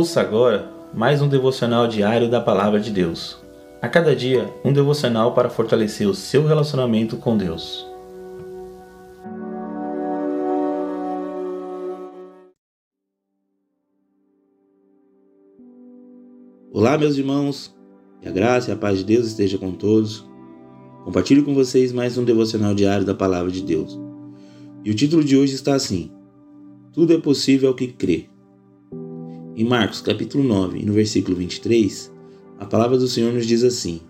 Ouça agora mais um devocional diário da Palavra de Deus. A cada dia, um devocional para fortalecer o seu relacionamento com Deus. Olá, meus irmãos, que a graça e a paz de Deus esteja com todos. Compartilho com vocês mais um devocional diário da Palavra de Deus. E o título de hoje está assim: Tudo é possível ao que crê. Em Marcos capítulo 9, no versículo 23, a palavra do Senhor nos diz assim: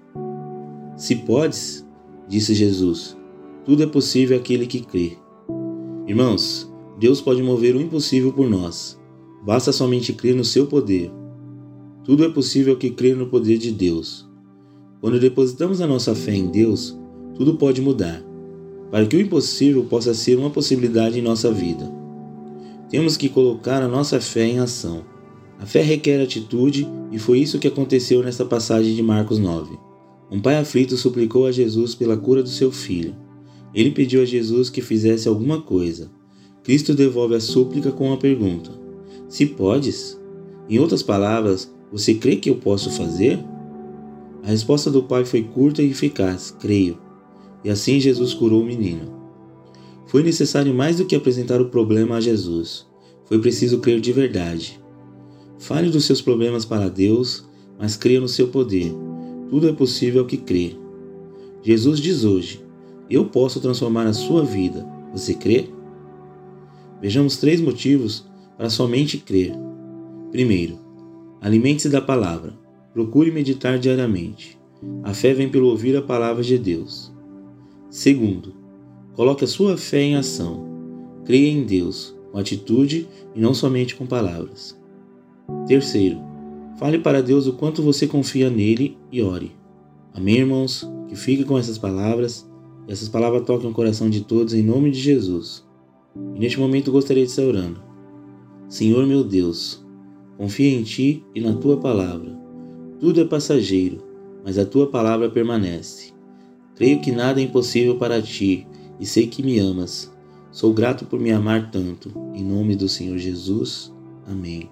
Se podes, disse Jesus, tudo é possível àquele que crê. Irmãos, Deus pode mover o impossível por nós. Basta somente crer no seu poder. Tudo é possível que crê no poder de Deus. Quando depositamos a nossa fé em Deus, tudo pode mudar, para que o impossível possa ser uma possibilidade em nossa vida. Temos que colocar a nossa fé em ação. A fé requer atitude e foi isso que aconteceu nesta passagem de Marcos 9. Um pai aflito suplicou a Jesus pela cura do seu filho. Ele pediu a Jesus que fizesse alguma coisa. Cristo devolve a súplica com uma pergunta: Se podes? Em outras palavras, você crê que eu posso fazer? A resposta do pai foi curta e eficaz: Creio. E assim Jesus curou o menino. Foi necessário mais do que apresentar o problema a Jesus. Foi preciso crer de verdade. Fale dos seus problemas para Deus, mas creia no seu poder. Tudo é possível ao que crê. Jesus diz hoje: Eu posso transformar a sua vida. Você crê? Vejamos três motivos para somente crer. Primeiro, alimente-se da palavra. Procure meditar diariamente. A fé vem pelo ouvir a palavra de Deus. Segundo, coloque a sua fé em ação. Creia em Deus, com atitude e não somente com palavras. Terceiro, fale para Deus o quanto você confia nele e ore. Amém, irmãos? Que fique com essas palavras e essas palavras toquem o coração de todos em nome de Jesus. E neste momento gostaria de estar orando. Senhor meu Deus, confio em Ti e na Tua palavra. Tudo é passageiro, mas a Tua palavra permanece. Creio que nada é impossível para Ti e sei que me amas. Sou grato por me amar tanto. Em nome do Senhor Jesus. Amém.